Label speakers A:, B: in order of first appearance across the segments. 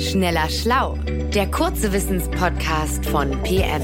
A: Schneller Schlau, der kurze Wissenspodcast von PM.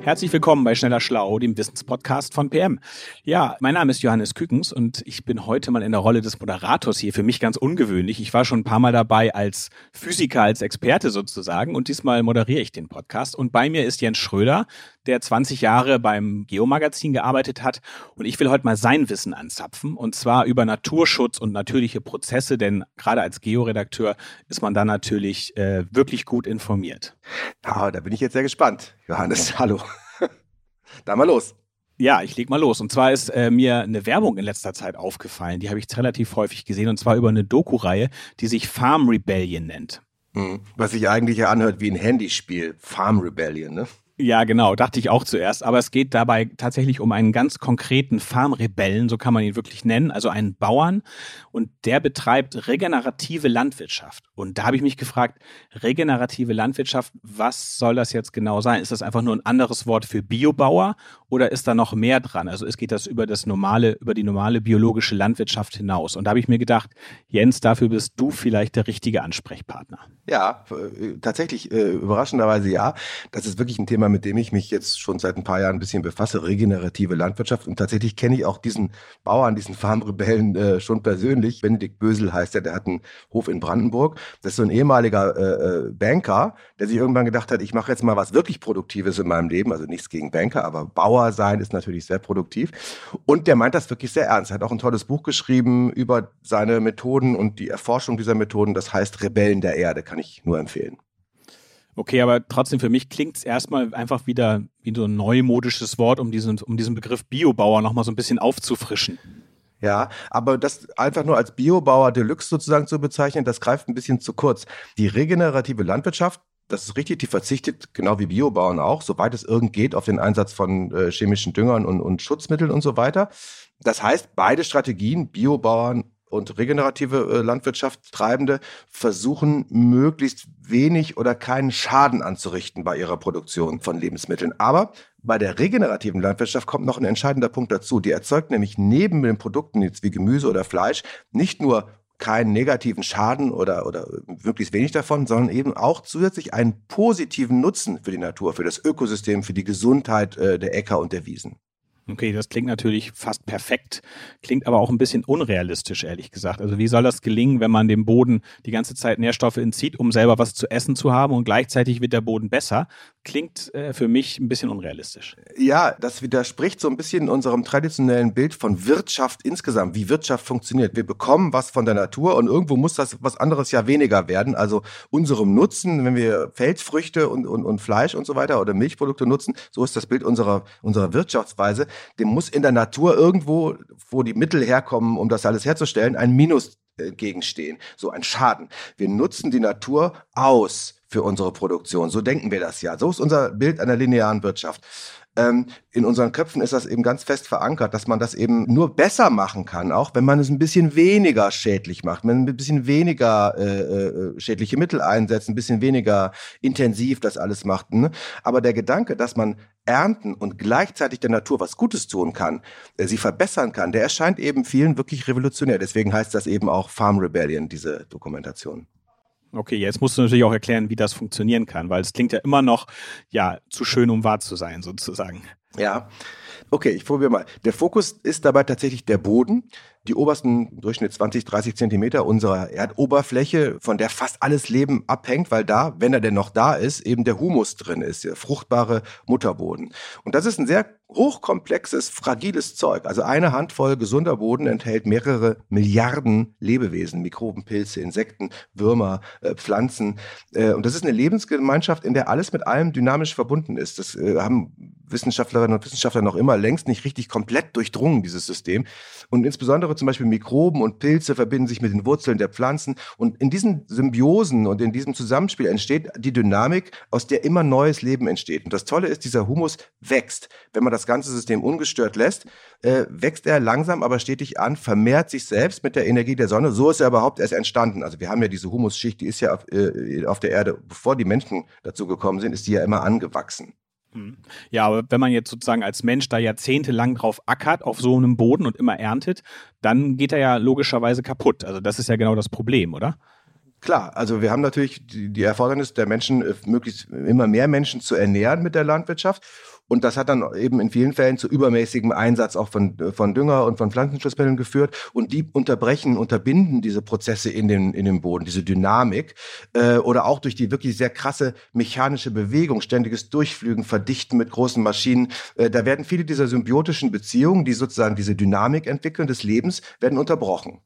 B: Herzlich willkommen bei Schneller Schlau, dem Wissenspodcast von PM. Ja, mein Name ist Johannes Kükens und ich bin heute mal in der Rolle des Moderators hier. Für mich ganz ungewöhnlich. Ich war schon ein paar Mal dabei als Physiker, als Experte sozusagen und diesmal moderiere ich den Podcast. Und bei mir ist Jens Schröder, der 20 Jahre beim Geomagazin gearbeitet hat. Und ich will heute mal sein Wissen anzapfen und zwar über Naturschutz und natürliche Prozesse, denn gerade als Georedakteur ist man da natürlich äh, wirklich gut informiert.
C: Ja, da bin ich jetzt sehr gespannt. Johannes, hallo. da mal los.
B: Ja, ich leg mal los. Und zwar ist äh, mir eine Werbung in letzter Zeit aufgefallen. Die habe ich relativ häufig gesehen. Und zwar über eine Doku-Reihe, die sich Farm Rebellion nennt.
C: Mhm. Was sich eigentlich ja anhört wie ein Handyspiel. Farm Rebellion, ne?
B: Ja, genau, dachte ich auch zuerst. Aber es geht dabei tatsächlich um einen ganz konkreten Farmrebellen, so kann man ihn wirklich nennen, also einen Bauern. Und der betreibt regenerative Landwirtschaft. Und da habe ich mich gefragt, regenerative Landwirtschaft, was soll das jetzt genau sein? Ist das einfach nur ein anderes Wort für Biobauer oder ist da noch mehr dran? Also es geht das über das normale, über die normale biologische Landwirtschaft hinaus. Und da habe ich mir gedacht, Jens, dafür bist du vielleicht der richtige Ansprechpartner.
C: Ja, äh, tatsächlich äh, überraschenderweise ja. Das ist wirklich ein Thema, mit dem ich mich jetzt schon seit ein paar Jahren ein bisschen befasse, regenerative Landwirtschaft. Und tatsächlich kenne ich auch diesen Bauern, diesen Farmrebellen äh, schon persönlich. Benedikt Bösel heißt er, der hat einen Hof in Brandenburg. Das ist so ein ehemaliger äh, äh Banker, der sich irgendwann gedacht hat, ich mache jetzt mal was wirklich Produktives in meinem Leben. Also nichts gegen Banker, aber Bauer sein ist natürlich sehr produktiv. Und der meint das wirklich sehr ernst. Er hat auch ein tolles Buch geschrieben über seine Methoden und die Erforschung dieser Methoden. Das heißt Rebellen der Erde, kann ich nur empfehlen.
B: Okay, aber trotzdem für mich klingt es erstmal einfach wieder wie so ein neumodisches Wort, um diesen, um diesen Begriff Biobauer nochmal so ein bisschen aufzufrischen.
C: Ja, aber das einfach nur als Biobauer Deluxe sozusagen zu bezeichnen, das greift ein bisschen zu kurz. Die regenerative Landwirtschaft, das ist richtig, die verzichtet, genau wie Biobauern auch, soweit es irgend geht, auf den Einsatz von äh, chemischen Düngern und, und Schutzmitteln und so weiter. Das heißt, beide Strategien, Biobauern und regenerative äh, Landwirtschaftstreibende versuchen möglichst wenig oder keinen Schaden anzurichten bei ihrer Produktion von Lebensmitteln. Aber bei der regenerativen Landwirtschaft kommt noch ein entscheidender Punkt dazu. Die erzeugt nämlich neben den Produkten jetzt wie Gemüse oder Fleisch nicht nur keinen negativen Schaden oder, oder möglichst wenig davon, sondern eben auch zusätzlich einen positiven Nutzen für die Natur, für das Ökosystem, für die Gesundheit äh, der Äcker und der Wiesen.
B: Okay, das klingt natürlich fast perfekt, klingt aber auch ein bisschen unrealistisch, ehrlich gesagt. Also wie soll das gelingen, wenn man dem Boden die ganze Zeit Nährstoffe entzieht, um selber was zu essen zu haben und gleichzeitig wird der Boden besser? Klingt äh, für mich ein bisschen unrealistisch.
C: Ja, das widerspricht so ein bisschen unserem traditionellen Bild von Wirtschaft insgesamt, wie Wirtschaft funktioniert. Wir bekommen was von der Natur und irgendwo muss das was anderes ja weniger werden. Also unserem Nutzen, wenn wir Feldfrüchte und, und, und Fleisch und so weiter oder Milchprodukte nutzen, so ist das Bild unserer, unserer Wirtschaftsweise dem muss in der Natur irgendwo, wo die Mittel herkommen, um das alles herzustellen, ein Minus entgegenstehen, so ein Schaden. Wir nutzen die Natur aus für unsere Produktion. So denken wir das ja. So ist unser Bild einer linearen Wirtschaft ähm, in unseren Köpfen ist das eben ganz fest verankert, dass man das eben nur besser machen kann, auch wenn man es ein bisschen weniger schädlich macht, wenn man ein bisschen weniger äh, äh, schädliche Mittel einsetzt, ein bisschen weniger intensiv das alles macht. Ne? Aber der Gedanke, dass man ernten und gleichzeitig der Natur was Gutes tun kann, äh, sie verbessern kann, der erscheint eben vielen wirklich revolutionär. Deswegen heißt das eben auch Farm Rebellion, diese Dokumentation.
B: Okay, jetzt musst du natürlich auch erklären, wie das funktionieren kann, weil es klingt ja immer noch, ja, zu schön, um wahr zu sein, sozusagen.
C: Ja. Okay, ich probiere mal. Der Fokus ist dabei tatsächlich der Boden, die obersten Durchschnitt 20, 30 Zentimeter unserer Erdoberfläche, von der fast alles Leben abhängt, weil da, wenn er denn noch da ist, eben der Humus drin ist, der fruchtbare Mutterboden. Und das ist ein sehr hochkomplexes, fragiles Zeug. Also eine Handvoll gesunder Boden enthält mehrere Milliarden Lebewesen, Mikroben, Pilze, Insekten, Würmer, äh, Pflanzen. Äh, und das ist eine Lebensgemeinschaft, in der alles mit allem dynamisch verbunden ist. Das äh, haben Wissenschaftlerinnen und Wissenschaftler noch immer längst nicht richtig komplett durchdrungen, dieses System. Und insbesondere zum Beispiel Mikroben und Pilze verbinden sich mit den Wurzeln der Pflanzen. Und in diesen Symbiosen und in diesem Zusammenspiel entsteht die Dynamik, aus der immer neues Leben entsteht. Und das Tolle ist, dieser Humus wächst. Wenn man das ganze System ungestört lässt, äh, wächst er langsam, aber stetig an, vermehrt sich selbst mit der Energie der Sonne. So ist er überhaupt erst entstanden. Also wir haben ja diese Humusschicht, die ist ja auf, äh, auf der Erde, bevor die Menschen dazu gekommen sind, ist die ja immer angewachsen.
B: Hm. Ja, aber wenn man jetzt sozusagen als Mensch da jahrzehntelang drauf ackert, auf so einem Boden und immer erntet, dann geht er ja logischerweise kaputt. Also das ist ja genau das Problem, oder?
C: Klar, also wir haben natürlich die, die Erfordernis der Menschen, äh, möglichst immer mehr Menschen zu ernähren mit der Landwirtschaft. Und das hat dann eben in vielen Fällen zu übermäßigem Einsatz auch von, von Dünger und von Pflanzenschutzmitteln geführt. Und die unterbrechen, unterbinden diese Prozesse in den, in dem Boden, diese Dynamik. Äh, oder auch durch die wirklich sehr krasse mechanische Bewegung, ständiges Durchflügen, Verdichten mit großen Maschinen. Äh, da werden viele dieser symbiotischen Beziehungen, die sozusagen diese Dynamik entwickeln des Lebens, werden unterbrochen.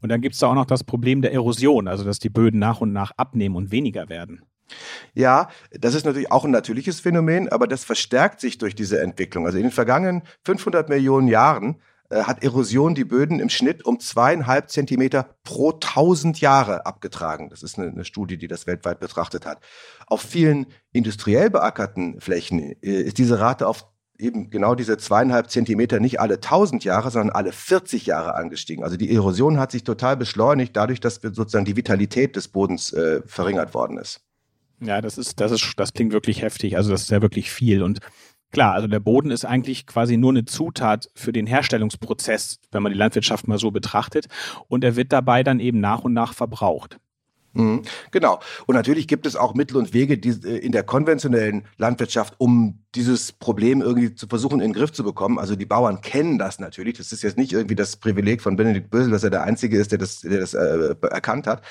B: Und dann gibt es da auch noch das Problem der Erosion, also dass die Böden nach und nach abnehmen und weniger werden.
C: Ja, das ist natürlich auch ein natürliches Phänomen, aber das verstärkt sich durch diese Entwicklung. Also in den vergangenen 500 Millionen Jahren äh, hat Erosion die Böden im Schnitt um zweieinhalb Zentimeter pro tausend Jahre abgetragen. Das ist eine, eine, Studie, die das weltweit betrachtet hat. Auf vielen industriell beackerten Flächen äh, ist diese Rate auf eben genau diese zweieinhalb Zentimeter nicht alle tausend Jahre, sondern alle 40 Jahre angestiegen. Also die Erosion hat sich total beschleunigt, dadurch, dass sozusagen die Vitalität des Bodens äh, verringert worden ist.
B: Ja, das ist, das ist, das klingt wirklich heftig. Also das ist ja wirklich viel. Und klar, also der Boden ist eigentlich quasi nur eine Zutat für den Herstellungsprozess, wenn man die Landwirtschaft mal so betrachtet. Und er wird dabei dann eben nach und nach verbraucht.
C: Mhm, genau. Und natürlich gibt es auch Mittel und Wege die, äh, in der konventionellen Landwirtschaft, um dieses Problem irgendwie zu versuchen, in den Griff zu bekommen. Also die Bauern kennen das natürlich. Das ist jetzt nicht irgendwie das Privileg von Benedikt Bösel, dass er der Einzige ist, der das, der das äh, erkannt hat.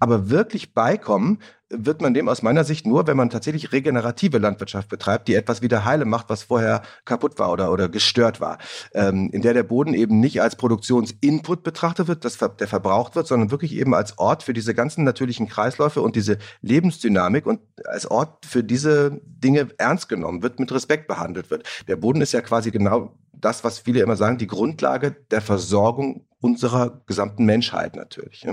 C: Aber wirklich beikommen wird man dem aus meiner Sicht nur, wenn man tatsächlich regenerative Landwirtschaft betreibt, die etwas wieder heile macht, was vorher kaputt war oder, oder gestört war. Ähm, in der der Boden eben nicht als Produktionsinput betrachtet wird, das, der verbraucht wird, sondern wirklich eben als Ort für diese ganzen natürlichen Kreisläufe und diese Lebensdynamik und als Ort für diese Dinge ernst genommen wird, mit Respekt behandelt wird. Der Boden ist ja quasi genau das, was viele immer sagen, die Grundlage der Versorgung unserer gesamten Menschheit natürlich.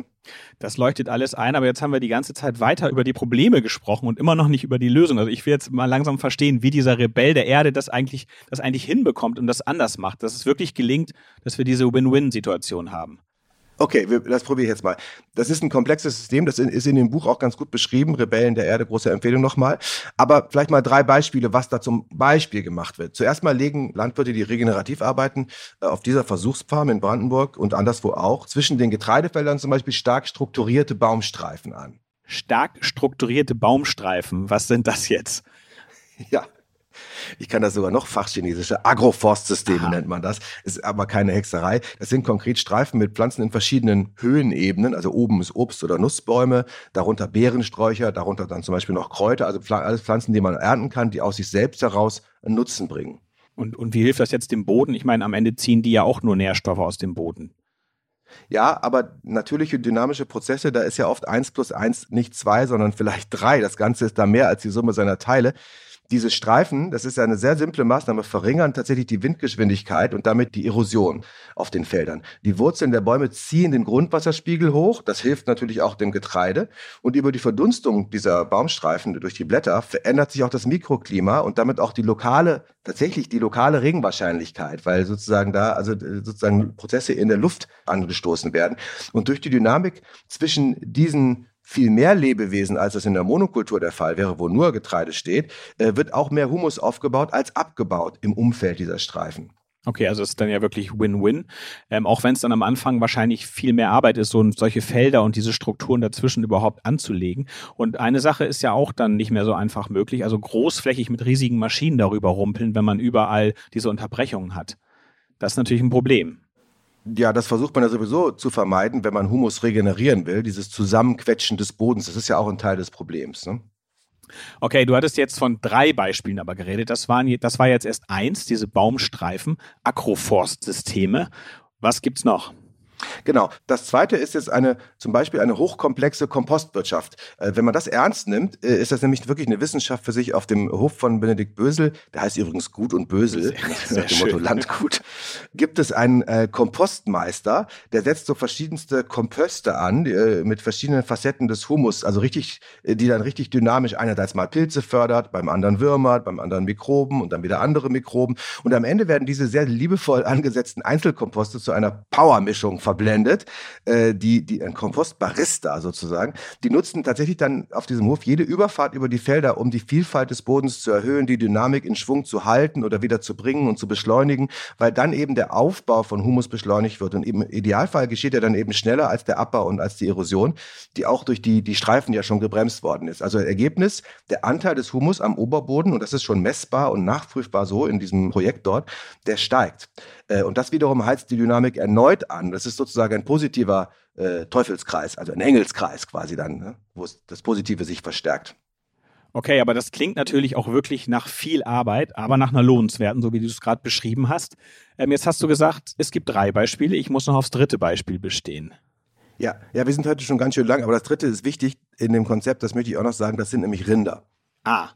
B: Das leuchtet alles ein, aber jetzt haben wir die ganze Zeit weiter über die Probleme gesprochen und immer noch nicht über die Lösung. Also ich will jetzt mal langsam verstehen, wie dieser Rebell der Erde das eigentlich, das eigentlich hinbekommt und das anders macht, dass es wirklich gelingt, dass wir diese Win-Win-Situation haben.
C: Okay, das probiere ich jetzt mal. Das ist ein komplexes System, das ist in dem Buch auch ganz gut beschrieben. Rebellen der Erde, große Empfehlung nochmal. Aber vielleicht mal drei Beispiele, was da zum Beispiel gemacht wird. Zuerst mal legen Landwirte, die regenerativ arbeiten, äh, auf dieser Versuchsfarm in Brandenburg und anderswo auch, zwischen den Getreidefeldern zum Beispiel stark strukturierte Baumstreifen an.
B: Stark strukturierte Baumstreifen, was sind das jetzt?
C: Ja, ich kann das sogar noch fachchinesische Agroforstsysteme nennt man das. Ist aber keine Hexerei. Das sind konkret Streifen mit Pflanzen in verschiedenen Höhenebenen. Also oben ist Obst- oder Nussbäume, darunter Beerensträucher, darunter dann zum Beispiel noch Kräuter. Also alles Pflanzen, die man ernten kann, die aus sich selbst heraus einen Nutzen bringen.
B: Und, und wie hilft das jetzt dem Boden? Ich meine, am Ende ziehen die ja auch nur Nährstoffe aus dem Boden.
C: Ja, aber natürliche dynamische Prozesse, da ist ja oft eins plus eins nicht zwei, sondern vielleicht drei. Das Ganze ist da mehr als die Summe seiner Teile diese Streifen, das ist ja eine sehr simple Maßnahme, verringern tatsächlich die Windgeschwindigkeit und damit die Erosion auf den Feldern. Die Wurzeln der Bäume ziehen den Grundwasserspiegel hoch, das hilft natürlich auch dem Getreide. Und über die Verdunstung dieser Baumstreifen durch die Blätter verändert sich auch das Mikroklima und damit auch die lokale, tatsächlich die lokale Regenwahrscheinlichkeit, weil sozusagen da, also sozusagen Prozesse in der Luft angestoßen werden. Und durch die Dynamik zwischen diesen viel mehr Lebewesen, als es in der Monokultur der Fall wäre, wo nur Getreide steht, äh, wird auch mehr Humus aufgebaut als abgebaut im Umfeld dieser Streifen.
B: Okay, also es ist dann ja wirklich Win-Win. Ähm, auch wenn es dann am Anfang wahrscheinlich viel mehr Arbeit ist, so solche Felder und diese Strukturen dazwischen überhaupt anzulegen. Und eine Sache ist ja auch dann nicht mehr so einfach möglich. Also großflächig mit riesigen Maschinen darüber rumpeln, wenn man überall diese Unterbrechungen hat. Das ist natürlich ein Problem.
C: Ja, das versucht man ja sowieso zu vermeiden, wenn man Humus regenerieren will. Dieses Zusammenquetschen des Bodens, das ist ja auch ein Teil des Problems. Ne?
B: Okay, du hattest jetzt von drei Beispielen aber geredet. Das, waren, das war jetzt erst eins, diese Baumstreifen, Agroforstsysteme. Was gibt's noch?
C: Genau. Das zweite ist jetzt eine, zum Beispiel eine hochkomplexe Kompostwirtschaft. Äh, wenn man das ernst nimmt, äh, ist das nämlich wirklich eine Wissenschaft für sich auf dem Hof von Benedikt Bösel. Der heißt übrigens Gut und Bösel, sehr, nach dem Motto Landgut. Gibt es einen äh, Kompostmeister, der setzt so verschiedenste Komposte an, die, äh, mit verschiedenen Facetten des Humus, also richtig, äh, die dann richtig dynamisch einerseits mal Pilze fördert, beim anderen Würmer, beim anderen Mikroben und dann wieder andere Mikroben. Und am Ende werden diese sehr liebevoll angesetzten Einzelkomposte zu einer Powermischung verblieben einblendet, äh, die, die, ein Kompostbarista sozusagen, die nutzen tatsächlich dann auf diesem Hof jede Überfahrt über die Felder, um die Vielfalt des Bodens zu erhöhen, die Dynamik in Schwung zu halten oder wieder zu bringen und zu beschleunigen, weil dann eben der Aufbau von Humus beschleunigt wird. Und im Idealfall geschieht er dann eben schneller als der Abbau und als die Erosion, die auch durch die, die Streifen ja schon gebremst worden ist. Also Ergebnis, der Anteil des Humus am Oberboden, und das ist schon messbar und nachprüfbar so in diesem Projekt dort, der steigt. Äh, und das wiederum heizt die Dynamik erneut an. Das ist sozusagen ein positiver äh, Teufelskreis, also ein Engelskreis quasi dann, ne? wo das Positive sich verstärkt.
B: Okay, aber das klingt natürlich auch wirklich nach viel Arbeit, aber nach einer lohnenswerten, so wie du es gerade beschrieben hast. Ähm, jetzt hast du gesagt, es gibt drei Beispiele. Ich muss noch aufs dritte Beispiel bestehen.
C: Ja, ja, wir sind heute schon ganz schön lang, aber das dritte ist wichtig in dem Konzept, das möchte ich auch noch sagen, das sind nämlich Rinder.
B: Ah,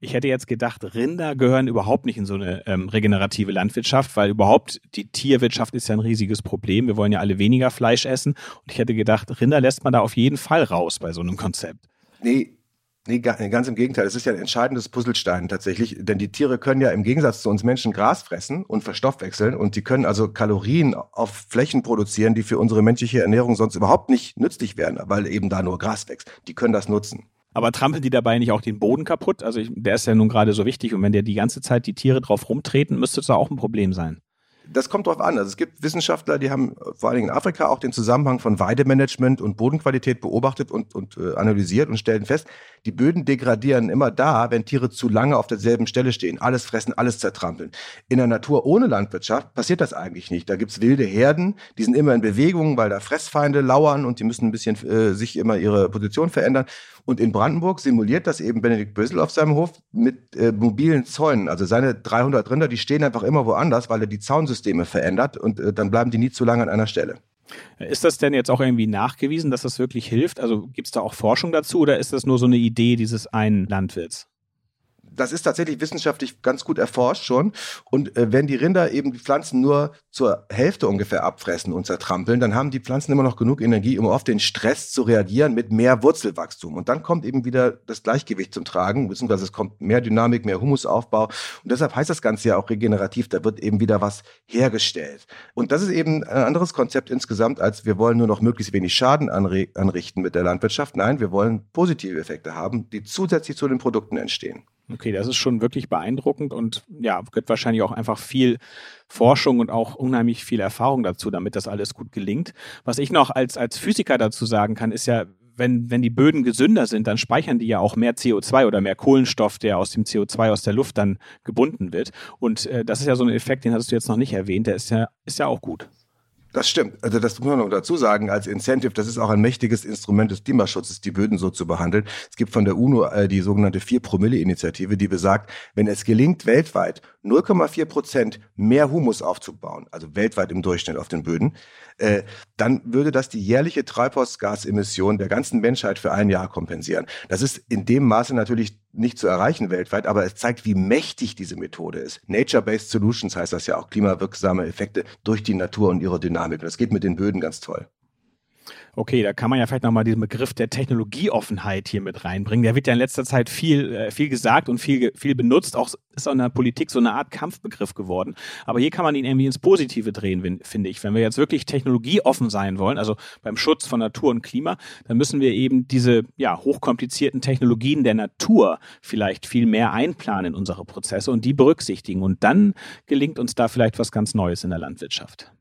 B: ich hätte jetzt gedacht, Rinder gehören überhaupt nicht in so eine ähm, regenerative Landwirtschaft, weil überhaupt die Tierwirtschaft ist ja ein riesiges Problem. Wir wollen ja alle weniger Fleisch essen. Und ich hätte gedacht, Rinder lässt man da auf jeden Fall raus bei so einem Konzept.
C: Nee, Nee, ganz im Gegenteil. Es ist ja ein entscheidendes Puzzlestein tatsächlich, denn die Tiere können ja im Gegensatz zu uns Menschen Gras fressen und verstoffwechseln und die können also Kalorien auf Flächen produzieren, die für unsere menschliche Ernährung sonst überhaupt nicht nützlich wären, weil eben da nur Gras wächst. Die können das nutzen.
B: Aber trampeln die dabei nicht auch den Boden kaputt? Also ich, der ist ja nun gerade so wichtig und wenn der die ganze Zeit die Tiere drauf rumtreten, müsste das auch ein Problem sein.
C: Das kommt drauf an. Also es gibt Wissenschaftler, die haben vor allen Dingen in Afrika auch den Zusammenhang von Weidemanagement und Bodenqualität beobachtet und, und äh, analysiert und stellen fest, die Böden degradieren immer da, wenn Tiere zu lange auf derselben Stelle stehen. Alles fressen, alles zertrampeln. In der Natur ohne Landwirtschaft passiert das eigentlich nicht. Da gibt's wilde Herden, die sind immer in Bewegung, weil da Fressfeinde lauern und die müssen ein bisschen äh, sich immer ihre Position verändern. Und in Brandenburg simuliert das eben Benedikt Bösel auf seinem Hof mit äh, mobilen Zäunen. Also seine 300 Rinder, die stehen einfach immer woanders, weil er die Zaunsysteme verändert und äh, dann bleiben die nie zu lange an einer Stelle.
B: Ist das denn jetzt auch irgendwie nachgewiesen, dass das wirklich hilft? Also gibt es da auch Forschung dazu oder ist das nur so eine Idee dieses einen Landwirts?
C: Das ist tatsächlich wissenschaftlich ganz gut erforscht schon. Und äh, wenn die Rinder eben die Pflanzen nur zur Hälfte ungefähr abfressen und zertrampeln, dann haben die Pflanzen immer noch genug Energie, um auf den Stress zu reagieren mit mehr Wurzelwachstum. Und dann kommt eben wieder das Gleichgewicht zum Tragen, beziehungsweise es kommt mehr Dynamik, mehr Humusaufbau. Und deshalb heißt das Ganze ja auch regenerativ, da wird eben wieder was hergestellt. Und das ist eben ein anderes Konzept insgesamt, als wir wollen nur noch möglichst wenig Schaden anrichten mit der Landwirtschaft. Nein, wir wollen positive Effekte haben, die zusätzlich zu den Produkten entstehen.
B: Okay, das ist schon wirklich beeindruckend und ja, gehört wahrscheinlich auch einfach viel Forschung und auch unheimlich viel Erfahrung dazu, damit das alles gut gelingt. Was ich noch als, als Physiker dazu sagen kann, ist ja, wenn, wenn die Böden gesünder sind, dann speichern die ja auch mehr CO2 oder mehr Kohlenstoff, der aus dem CO2 aus der Luft dann gebunden wird. Und äh, das ist ja so ein Effekt, den hattest du jetzt noch nicht erwähnt, der ist ja, ist ja auch gut.
C: Das stimmt. Also das muss man noch dazu sagen als Incentive. Das ist auch ein mächtiges Instrument des Klimaschutzes, die Böden so zu behandeln. Es gibt von der UNO äh, die sogenannte 4-Promille-Initiative, die besagt, wenn es gelingt, weltweit 0,4 Prozent mehr Humus aufzubauen, also weltweit im Durchschnitt auf den Böden, äh, dann würde das die jährliche Treibhausgasemission der ganzen Menschheit für ein Jahr kompensieren. Das ist in dem Maße natürlich nicht zu erreichen weltweit, aber es zeigt, wie mächtig diese Methode ist. Nature-Based Solutions heißt das ja auch, klimawirksame Effekte durch die Natur und ihre Dynamik. Und das geht mit den Böden ganz toll.
B: Okay, da kann man ja vielleicht nochmal diesen Begriff der Technologieoffenheit hier mit reinbringen. Der wird ja in letzter Zeit viel, äh, viel gesagt und viel, viel benutzt. Auch ist auch in der Politik so eine Art Kampfbegriff geworden. Aber hier kann man ihn irgendwie ins Positive drehen, finde ich. Wenn wir jetzt wirklich technologieoffen sein wollen, also beim Schutz von Natur und Klima, dann müssen wir eben diese ja, hochkomplizierten Technologien der Natur vielleicht viel mehr einplanen in unsere Prozesse und die berücksichtigen. Und dann gelingt uns da vielleicht was ganz Neues in der Landwirtschaft.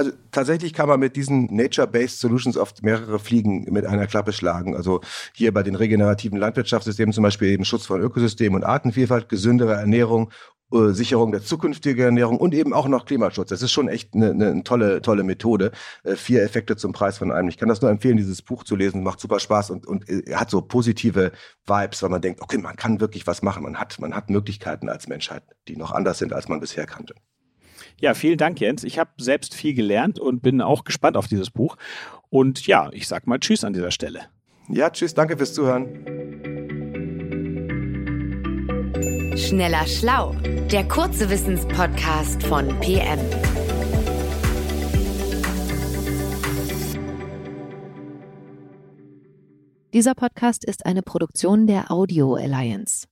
C: Also tatsächlich kann man mit diesen Nature-Based Solutions oft mehrere Fliegen mit einer Klappe schlagen. Also hier bei den regenerativen Landwirtschaftssystemen zum Beispiel eben Schutz von Ökosystemen und Artenvielfalt, gesündere Ernährung, äh, Sicherung der zukünftigen Ernährung und eben auch noch Klimaschutz. Das ist schon echt eine, eine tolle, tolle Methode. Äh, vier Effekte zum Preis von einem. Ich kann das nur empfehlen, dieses Buch zu lesen. Macht super Spaß und, und äh, hat so positive Vibes, weil man denkt, okay, man kann wirklich was machen. Man hat, man hat Möglichkeiten als Menschheit, die noch anders sind, als man bisher kannte.
B: Ja, vielen Dank, Jens. Ich habe selbst viel gelernt und bin auch gespannt auf dieses Buch. Und ja, ich sag mal Tschüss an dieser Stelle.
C: Ja, tschüss, danke fürs Zuhören.
A: Schneller Schlau, der kurze Wissenspodcast von PM.
D: Dieser Podcast ist eine Produktion der Audio Alliance.